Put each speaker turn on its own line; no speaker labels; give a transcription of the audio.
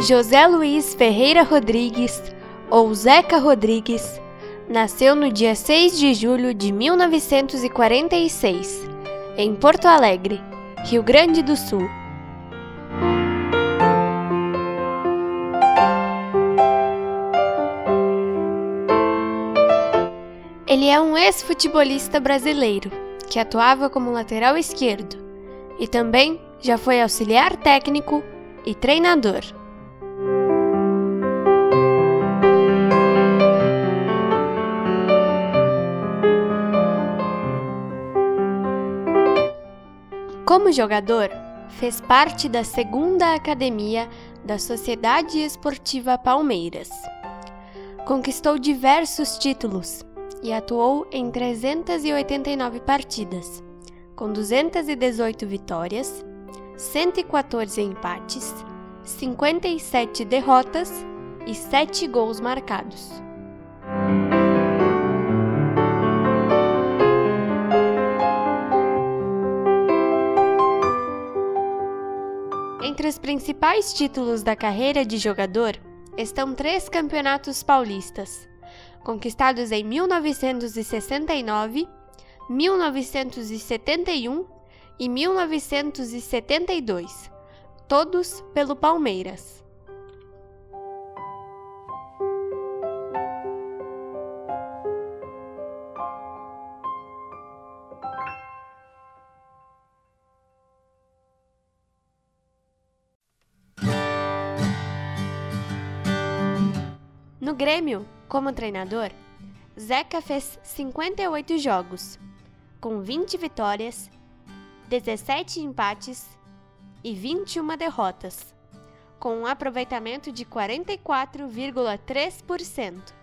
José Luiz Ferreira Rodrigues, ou Zeca Rodrigues, nasceu no dia 6 de julho de 1946, em Porto Alegre, Rio Grande do Sul. Ele é um ex-futebolista brasileiro que atuava como lateral esquerdo e também já foi auxiliar técnico e treinador. Como jogador, fez parte da segunda academia da Sociedade Esportiva Palmeiras. Conquistou diversos títulos e atuou em 389 partidas, com 218 vitórias, 114 empates, 57 derrotas e 7 gols marcados. Entre os principais títulos da carreira de jogador estão três campeonatos paulistas, conquistados em 1969, 1971 e 1972, todos pelo Palmeiras. No Grêmio, como treinador, Zeca fez 58 jogos, com 20 vitórias, 17 empates e 21 derrotas, com um aproveitamento de 44,3%.